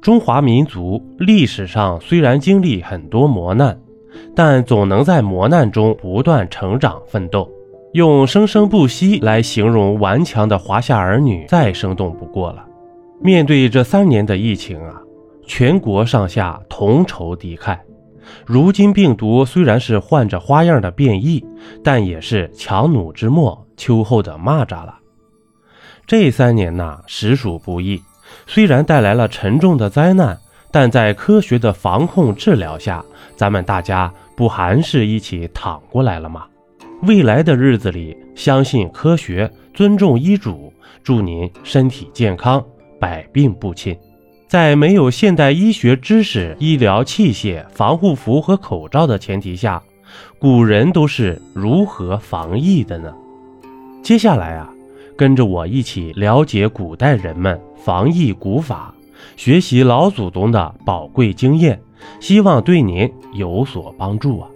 中华民族历史上虽然经历很多磨难，但总能在磨难中不断成长奋斗。用“生生不息”来形容顽强的华夏儿女，再生动不过了。面对这三年的疫情啊，全国上下同仇敌忾。如今病毒虽然是换着花样的变异，但也是强弩之末，秋后的蚂蚱了。这三年呐，实属不易。虽然带来了沉重的灾难，但在科学的防控治疗下，咱们大家不还是一起躺过来了吗？未来的日子里，相信科学，尊重医嘱，祝您身体健康，百病不侵。在没有现代医学知识、医疗器械、防护服和口罩的前提下，古人都是如何防疫的呢？接下来啊，跟着我一起了解古代人们防疫古法，学习老祖宗的宝贵经验，希望对您有所帮助啊。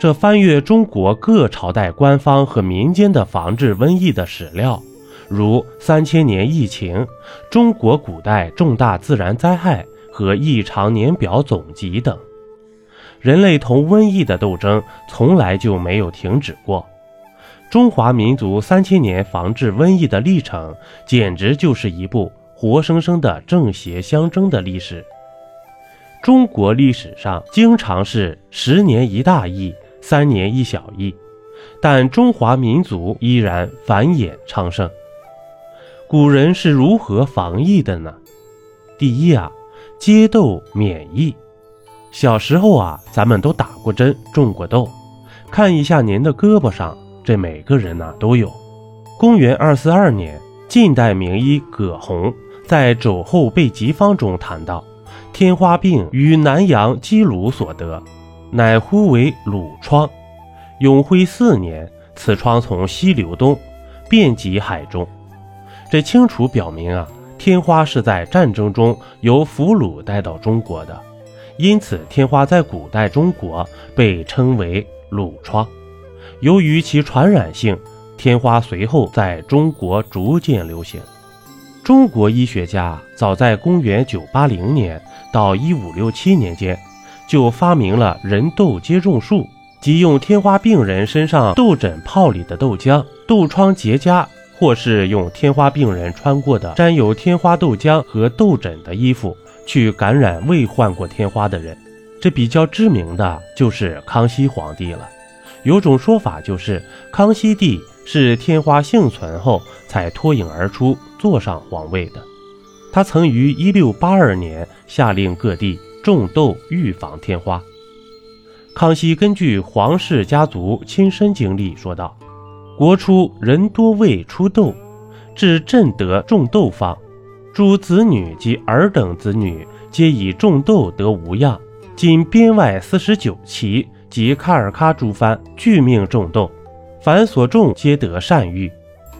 这翻阅中国各朝代官方和民间的防治瘟疫的史料，如三千年疫情、中国古代重大自然灾害和异常年表总集等，人类同瘟疫的斗争从来就没有停止过。中华民族三千年防治瘟疫的历程，简直就是一部活生生的正邪相争的历史。中国历史上经常是十年一大疫。三年一小疫，但中华民族依然繁衍昌盛。古人是如何防疫的呢？第一啊，接痘免疫。小时候啊，咱们都打过针、种过痘。看一下您的胳膊上，这每个人呢都有。公元二四二年，晋代名医葛洪在《肘后备急方》中谈到，天花病于南阳积鲁所得。乃呼为鲁疮。永徽四年，此疮从西流东，遍及海中。这清楚表明啊，天花是在战争中由俘虏带到中国的，因此天花在古代中国被称为鲁疮。由于其传染性，天花随后在中国逐渐流行。中国医学家早在公元980年到1567年间。就发明了人痘接种术，即用天花病人身上痘疹泡里的豆浆，痘疮结痂，或是用天花病人穿过的沾有天花豆浆和痘疹的衣服去感染未患过天花的人。这比较知名的就是康熙皇帝了。有种说法就是康熙帝是天花幸存后才脱颖而出坐上皇位的。他曾于一六八二年下令各地。种豆预防天花。康熙根据皇室家族亲身经历说道：“国初人多未出痘，至朕得种豆方，诸子女及尔等子女皆以种豆得无恙。今编外四十九旗及喀尔喀诸藩俱命众动，凡所种皆得善遇。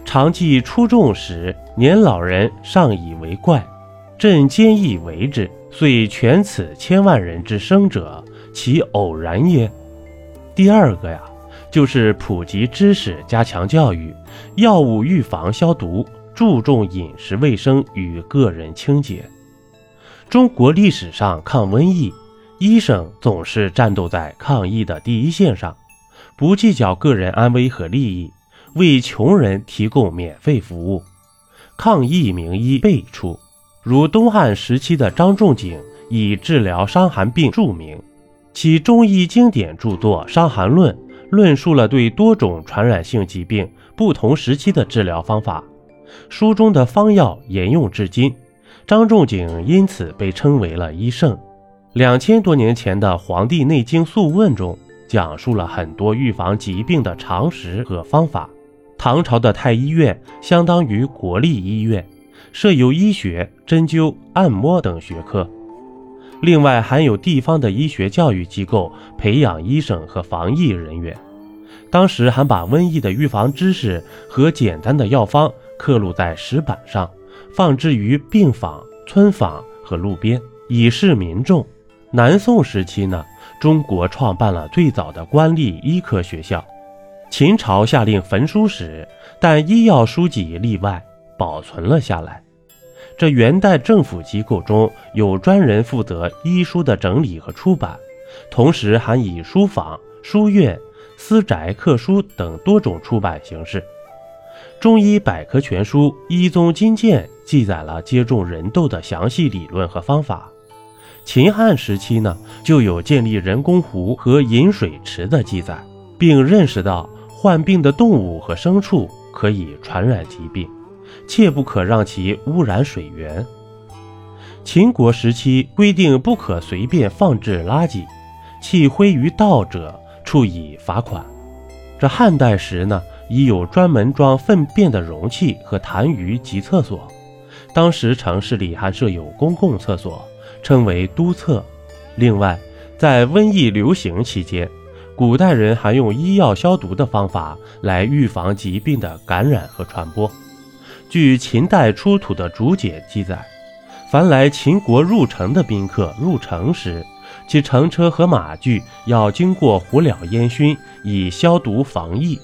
常记初众时，年老人尚以为怪，朕坚毅为之。”遂全此千万人之生者，其偶然耶？第二个呀，就是普及知识，加强教育，药物预防消毒，注重饮食卫生与个人清洁。中国历史上抗瘟疫，医生总是战斗在抗疫的第一线上，不计较个人安危和利益，为穷人提供免费服务。抗疫名医辈出。如东汉时期的张仲景以治疗伤寒病著名，其中医经典著作《伤寒论》论述了对多种传染性疾病不同时期的治疗方法，书中的方药沿用至今。张仲景因此被称为了医圣。两千多年前的《黄帝内经素问》中讲述了很多预防疾病的常识和方法。唐朝的太医院相当于国立医院。设有医学、针灸、按摩等学科，另外还有地方的医学教育机构培养医生和防疫人员。当时还把瘟疫的预防知识和简单的药方刻录在石板上，放置于病坊、村坊和路边，以示民众。南宋时期呢，中国创办了最早的官立医科学校。秦朝下令焚书时，但医药书籍例外。保存了下来，这元代政府机构中有专人负责医书的整理和出版，同时还以书坊、书院、私宅刻书等多种出版形式。中医百科全书《医宗金鉴》记载了接种人痘的详细理论和方法。秦汉时期呢，就有建立人工湖和饮水池的记载，并认识到患病的动物和牲畜可以传染疾病。切不可让其污染水源。秦国时期规定不可随便放置垃圾，弃灰于道者处以罚款。这汉代时呢，已有专门装粪便的容器和痰盂及厕所。当时城市里还设有公共厕所，称为都厕。另外，在瘟疫流行期间，古代人还用医药消毒的方法来预防疾病的感染和传播。据秦代出土的竹简记载，凡来秦国入城的宾客入城时，其乘车和马具要经过火燎烟熏，以消毒防疫。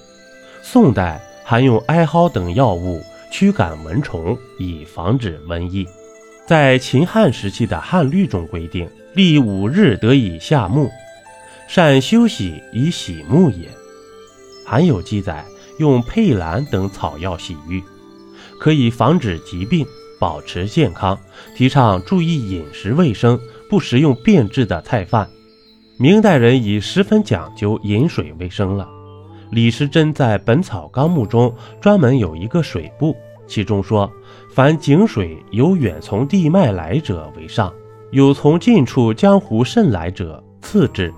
宋代还用艾蒿等药物驱赶蚊虫，以防止瘟疫。在秦汉时期的汉律中规定，立五日得以下沐，善休息以洗沐也。还有记载用佩兰等草药洗浴。可以防止疾病，保持健康，提倡注意饮食卫生，不食用变质的菜饭。明代人已十分讲究饮水卫生了。李时珍在《本草纲目》中专门有一个水部，其中说：凡井水有远从地脉来者为上，有从近处江湖渗来者次之，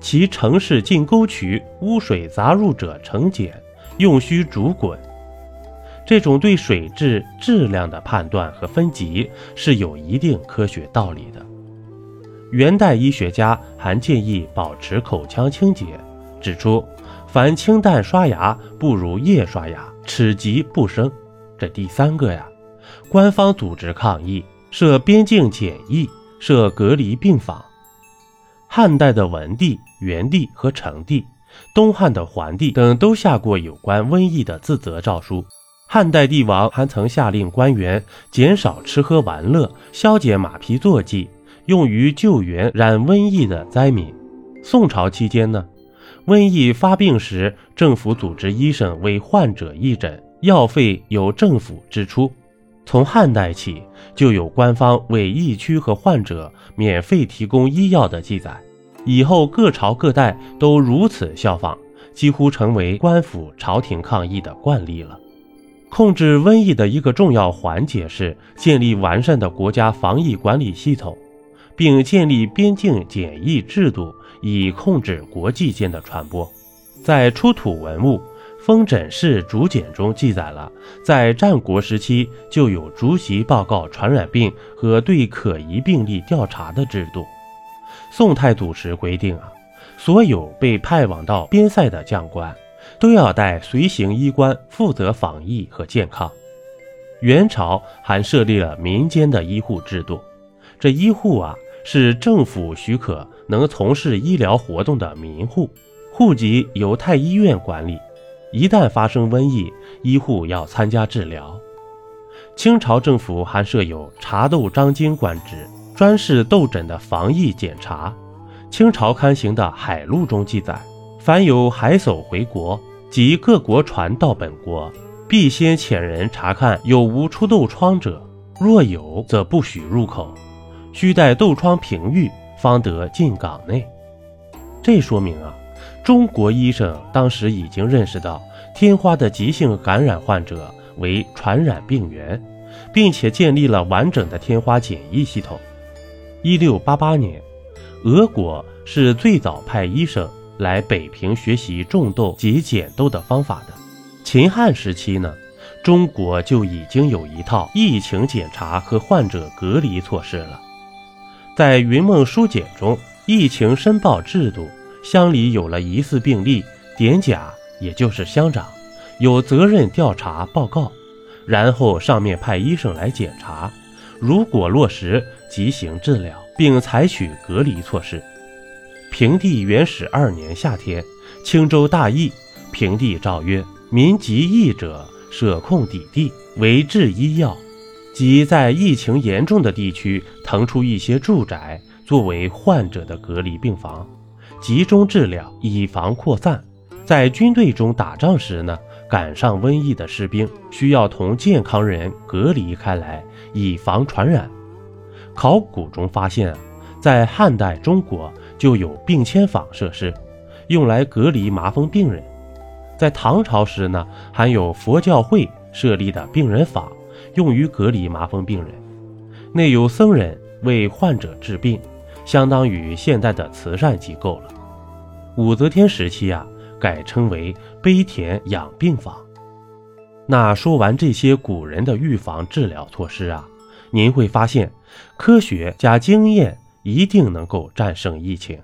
其城市进沟渠污水杂入者成碱，用须煮滚。这种对水质质量的判断和分级是有一定科学道理的。元代医学家还建议保持口腔清洁，指出凡清淡刷牙不如夜刷牙，齿疾不生。这第三个呀，官方组织抗议，设边境检疫，设隔离病房。汉代的文帝、元帝和成帝，东汉的桓帝等都下过有关瘟疫的自责诏书。汉代帝王还曾下令官员减少吃喝玩乐，消减马匹坐骑，用于救援染瘟疫的灾民。宋朝期间呢，瘟疫发病时，政府组织医生为患者义诊，药费由政府支出。从汉代起，就有官方为疫区和患者免费提供医药的记载。以后各朝各代都如此效仿，几乎成为官府朝廷抗疫的惯例了。控制瘟疫的一个重要环节是建立完善的国家防疫管理系统，并建立边境检疫制度，以控制国际间的传播。在出土文物《封诊室竹简》中记载了，在战国时期就有逐级报告传染病和对可疑病例调查的制度。宋太祖时规定啊，所有被派往到边塞的将官。都要带随行医官负责防疫和健康。元朝还设立了民间的医护制度，这医护啊是政府许可能从事医疗活动的民户，户籍由太医院管理。一旦发生瘟疫，医护要参加治疗。清朝政府还设有查痘张经官职，专事痘疹的防疫检查。清朝刊行的《海录》中记载。凡有海叟回国及各国船到本国，必先遣人查看有无出痘疮者，若有，则不许入口，须待痘疮平愈，方得进港内。这说明啊，中国医生当时已经认识到天花的急性感染患者为传染病源，并且建立了完整的天花检疫系统。一六八八年，俄国是最早派医生。来北平学习种豆及剪豆的方法的。秦汉时期呢，中国就已经有一套疫情检查和患者隔离措施了。在云梦书简中，疫情申报制度，乡里有了疑似病例，典甲也就是乡长有责任调查报告，然后上面派医生来检查，如果落实即行治疗，并采取隔离措施。平帝元始二年夏天，青州大疫，平帝诏曰：“民疾疫者，舍空抵地，为治医药。”即在疫情严重的地区腾出一些住宅，作为患者的隔离病房，集中治疗，以防扩散。在军队中打仗时呢，赶上瘟疫的士兵需要同健康人隔离开来，以防传染。考古中发现，在汉代中国就有病迁房设施，用来隔离麻风病人。在唐朝时呢，还有佛教会设立的病人坊，用于隔离麻风病人，内有僧人为患者治病，相当于现代的慈善机构了。武则天时期啊，改称为碑田养病坊。那说完这些古人的预防治疗措施啊，您会发现，科学加经验一定能够战胜疫情。